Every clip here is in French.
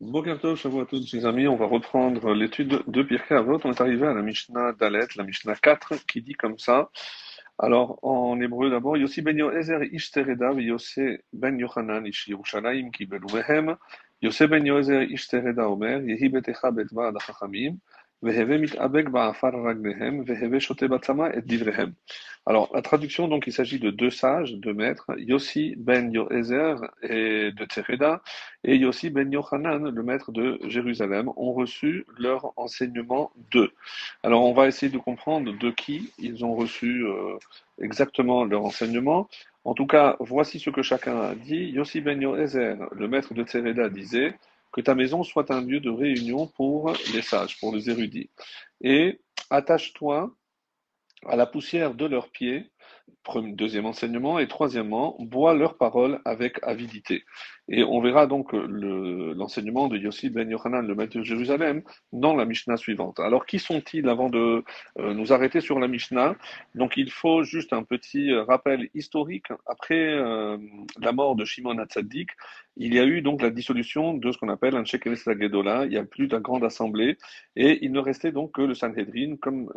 Boker Tov, Shavua à tous mes amis, on va reprendre l'étude de Pirkei Avot. On est arrivé à la Mishnah Dalet, la Mishnah 4, qui dit comme ça. Alors, en hébreu d'abord, Yossi ben Yoezer ish tereda, Yossi ben Yochanan ish Yerushalayim ki belumehem, Yossi ben Yoezer ish tereda omer, Yehi betecha betva alors, la traduction, donc, il s'agit de deux sages, deux maîtres, Yossi ben Yoezer et de Tsereda, et Yossi ben Yochanan, le maître de Jérusalem, ont reçu leur enseignement d'eux. Alors, on va essayer de comprendre de qui ils ont reçu euh, exactement leur enseignement. En tout cas, voici ce que chacun a dit. Yossi ben Yoezer, le maître de Tsereda, disait que ta maison soit un lieu de réunion pour les sages, pour les érudits. Et attache-toi à la poussière de leurs pieds Deuxième enseignement. Et troisièmement, bois leurs paroles avec avidité. Et on verra donc l'enseignement de Yossi ben Yochanan, le maître de Jérusalem, dans la Mishnah suivante. Alors, qui sont-ils avant de euh, nous arrêter sur la Mishnah? Donc, il faut juste un petit euh, rappel historique. Après euh, la mort de Shimon Hatzadik, il y a eu donc la dissolution de ce qu'on appelle un Shekeres Gedola. Il n'y a plus de grande assemblée. Et il ne restait donc que le Sanhedrin, comme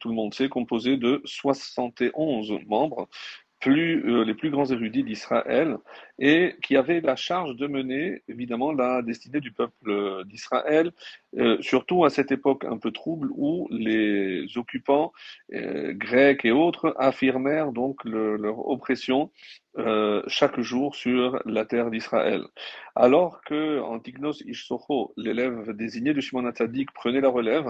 tout le monde sait, composé de 71 membres, plus, euh, les plus grands érudits d'Israël, et qui avaient la charge de mener évidemment la destinée du peuple d'Israël, euh, surtout à cette époque un peu trouble où les occupants euh, grecs et autres affirmèrent donc leur oppression euh, chaque jour sur la terre d'Israël. Alors que Antignos Ishsocho, l'élève désigné de Shimon Hatzadik, prenait la relève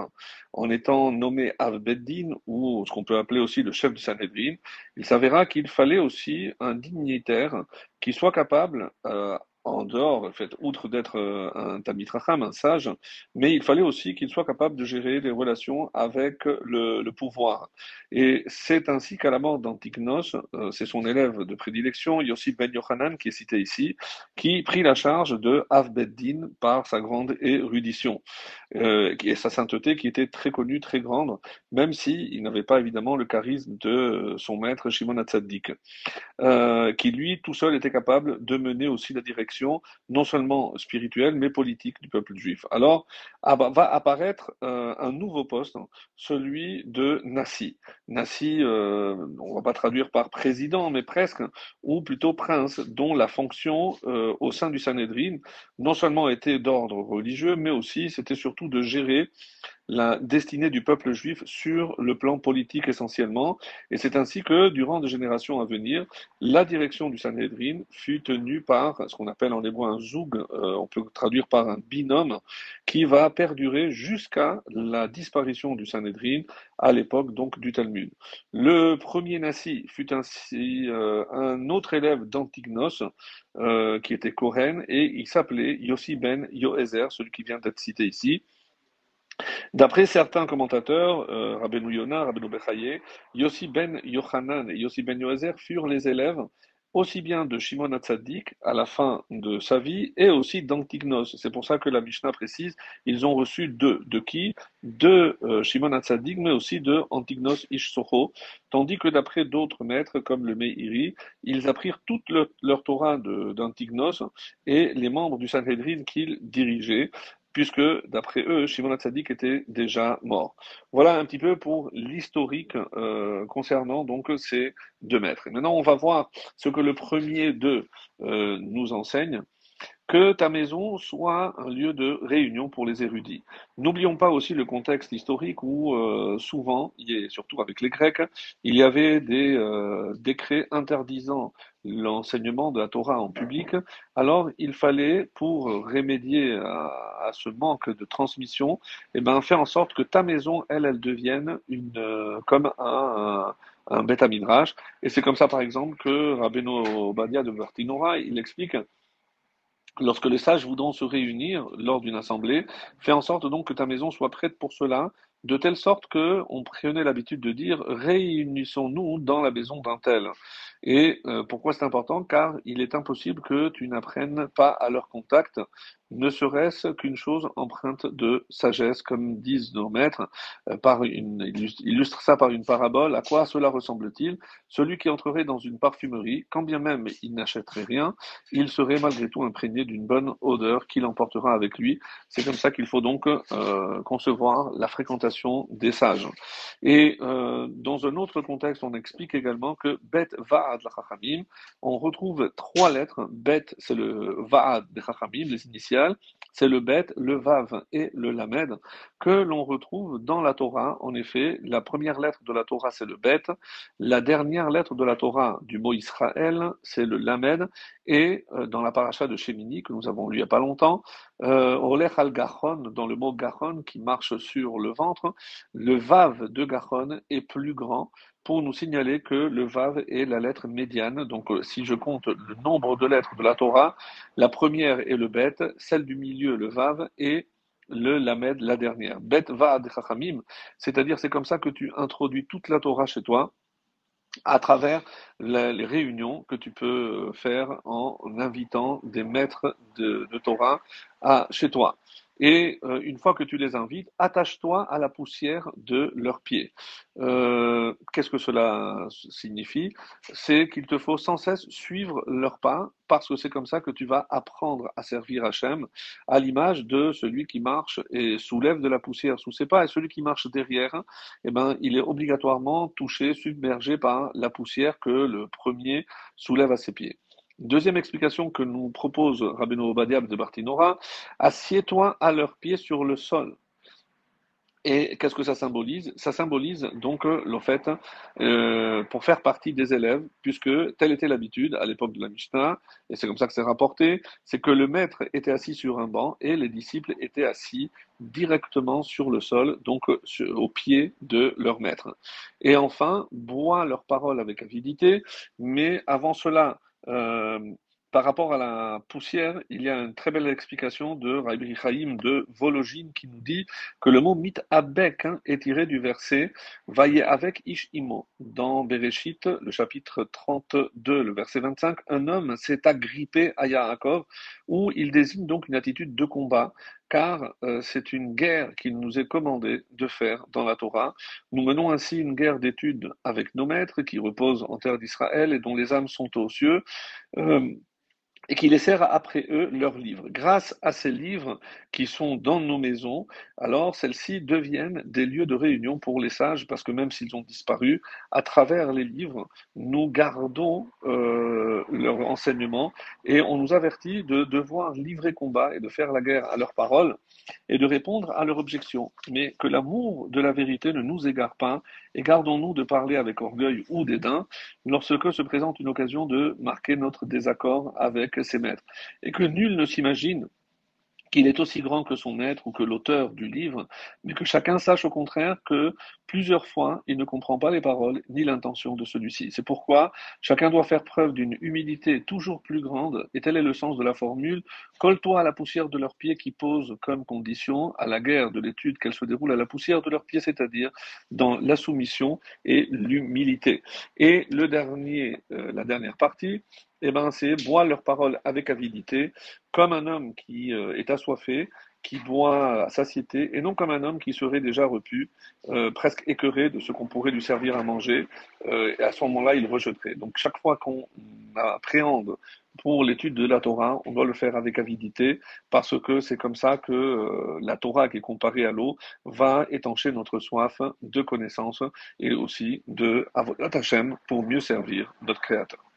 en étant nommé Avbeddin, ou ce qu'on peut appeler aussi le chef du Sanhedrin, il s'avéra qu'il fallait aussi un dignitaire qui soit capable, euh, en dehors, en fait, outre d'être euh, un Tamitracham, un sage, mais il fallait aussi qu'il soit capable de gérer les relations avec le, pouvoir. Et c'est ainsi qu'à la mort d'Antignos, euh, c'est son élève de prédilection, Yossi ben Yochanan, qui est cité ici, qui prit la charge de Avbeddin par sa grande érudition euh, et sa sainteté qui était très connue, très grande, même s'il il n'avait pas évidemment le charisme de son maître Shimon Hatzadik, euh, qui lui, tout seul, était capable de mener aussi la direction non seulement spirituelle, mais politique du peuple juif. Alors va apparaître euh, un nouveau poste, celui de Nassi. Nassi, euh, on va pas traduire par président, mais presque, ou plutôt prince, dont la fonction euh, au sein du Sanhedrin non seulement était d'ordre religieux, mais aussi c'était surtout de gérer la destinée du peuple juif sur le plan politique essentiellement. Et c'est ainsi que, durant des générations à venir, la direction du Sanhedrin fut tenue par ce qu'on appelle en hébreu un zoug, euh, on peut traduire par un binôme, qui va perdurer jusqu'à la disparition du Sanhedrin à l'époque donc du Talmud. Le premier Nassi fut ainsi euh, un autre élève d'Antignos, euh, qui était Kohen, et il s'appelait Yossi ben Yoézer, celui qui vient d'être cité ici. D'après certains commentateurs, euh, Rabbeinu Yonah, Rabbeinu Bechaye, Yossi ben Yochanan et Yossi ben Yoezer furent les élèves aussi bien de Shimon Hatzadik à la fin de sa vie et aussi d'Antignos. C'est pour ça que la Mishnah précise, ils ont reçu deux. De qui? De euh, Shimon Hatzadik, mais aussi de Antignos Ishsocho. Tandis que d'après d'autres maîtres, comme le Meiri, ils apprirent toute leur Torah d'Antignos et les membres du Sanhedrin qu'ils dirigeaient puisque d'après eux, Shimon Hatzadik était déjà mort. Voilà un petit peu pour l'historique euh, concernant donc ces deux maîtres. Maintenant, on va voir ce que le premier d'eux euh, nous enseigne que ta maison soit un lieu de réunion pour les érudits. N'oublions pas aussi le contexte historique où euh, souvent, et surtout avec les Grecs, il y avait des euh, décrets interdisant l'enseignement de la Torah en public. Alors, il fallait, pour remédier à, ce manque de transmission, eh ben, faire en sorte que ta maison, elle, elle devienne une, euh, comme un, un, bêta. Et c'est comme ça, par exemple, que Rabbeinu Obadia de Bertinora, il explique Lorsque les sages voudront se réunir lors d'une assemblée, fais en sorte donc que ta maison soit prête pour cela, de telle sorte que on prenait l'habitude de dire réunissons-nous dans la maison d'un tel. Et euh, pourquoi c'est important? Car il est impossible que tu n'apprennes pas à leur contact ne serait-ce qu'une chose empreinte de sagesse, comme disent nos maîtres, euh, par une, illustre ça par une parabole. À quoi cela ressemble-t-il? Celui qui entrerait dans une parfumerie, quand bien même il n'achèterait rien, il serait malgré tout imprégné d'une bonne odeur qu'il emportera avec lui. C'est comme ça qu'il faut donc euh, concevoir la fréquentation des sages. Et euh, dans un autre contexte, on explique également que Bet Va'ad la on retrouve trois lettres. Bet, c'est le Va'ad des Chachamim, les initiales. C'est le Bet, le Vav et le Lamed que l'on retrouve dans la Torah. En effet, la première lettre de la Torah, c'est le Bet. La dernière lettre de la Torah du mot Israël, c'est le Lamed. Et euh, dans la paracha de Shemini, que nous avons lu il n'y a pas longtemps, euh, Olech al Gachon, dans le mot Gachon qui marche sur le ventre, le Vav de Gachon est plus grand pour nous signaler que le Vav est la lettre médiane. Donc, euh, si je compte le nombre de lettres de la Torah, la première est le Bet, celle du milieu, le Vav, et le Lamed, la dernière. Bet Vaad Chachamim, c'est-à-dire c'est comme ça que tu introduis toute la Torah chez toi à travers les réunions que tu peux faire en invitant des maîtres de, Torah chez toi. Et euh, une fois que tu les invites, attache-toi à la poussière de leurs pieds. Euh, qu'est-ce que cela signifie? C'est qu'il te faut sans cesse suivre leurs pas, parce que c'est comme ça que tu vas apprendre à servir Hachem, à l'image de celui qui marche et soulève de la poussière sous ses pas, et celui qui marche derrière, eh ben, il est obligatoirement touché, submergé par la poussière que le premier soulève à ses pieds. Deuxième explication que nous propose Rabbeinu Obadiah de Bartinora, assieds-toi à leurs pieds sur le sol. Et qu'est-ce que ça symbolise? Ça symbolise donc le fait, euh, pour faire partie des élèves, puisque telle était l'habitude à l'époque de la Mishnah, et c'est comme ça que c'est rapporté, c'est que le maître était assis sur un banc et les disciples étaient assis directement sur le sol, donc au pied de leur maître. Et enfin, bois leurs paroles avec avidité, mais avant cela, euh, par rapport à la poussière, il y a une très belle explication de Rabbi Chaim de Vologine qui nous dit que le mot mit abek hein, est tiré du verset Vaillez avec ish imo. Dans Bereshit, le chapitre 32, le verset 25, un homme s'est agrippé à Yaakov, où il désigne donc une attitude de combat, car euh, c'est une guerre qu'il nous est commandé de faire dans la Torah. Nous menons ainsi une guerre d'études avec nos maîtres qui reposent en terre d'Israël et dont les âmes sont aux cieux. Euh, et qui laissèrent après eux leurs livres. Grâce à ces livres qui sont dans nos maisons, alors celles-ci deviennent des lieux de réunion pour les sages, parce que même s'ils ont disparu, à travers les livres, nous gardons euh, leur enseignement et on nous avertit de devoir livrer combat et de faire la guerre à leurs paroles et de répondre à leurs objections. Mais que l'amour de la vérité ne nous égare pas et gardons-nous de parler avec orgueil ou dédain lorsque se présente une occasion de marquer notre désaccord avec ses maîtres. Et que nul ne s'imagine qu'il est aussi grand que son maître ou que l'auteur du livre, mais que chacun sache au contraire que plusieurs fois il ne comprend pas les paroles ni l'intention de celui-ci. C'est pourquoi chacun doit faire preuve d'une humilité toujours plus grande, et tel est le sens de la formule Colle-toi à la poussière de leurs pieds qui pose comme condition à la guerre de l'étude qu'elle se déroule à la poussière de leurs pieds, c'est-à-dire dans la soumission et l'humilité. Et le dernier, euh, la dernière partie, eh ben, c'est boire leurs paroles avec avidité, comme un homme qui euh, est assoiffé, qui boit à satiété, et non comme un homme qui serait déjà repu, euh, presque écœuré de ce qu'on pourrait lui servir à manger, euh, et à ce moment-là, il rejetterait. Donc chaque fois qu'on appréhende pour l'étude de la Torah, on doit le faire avec avidité, parce que c'est comme ça que la Torah, qui est comparée à l'eau, va étancher notre soif de connaissance et aussi de Avodat Hashem pour mieux servir notre Créateur.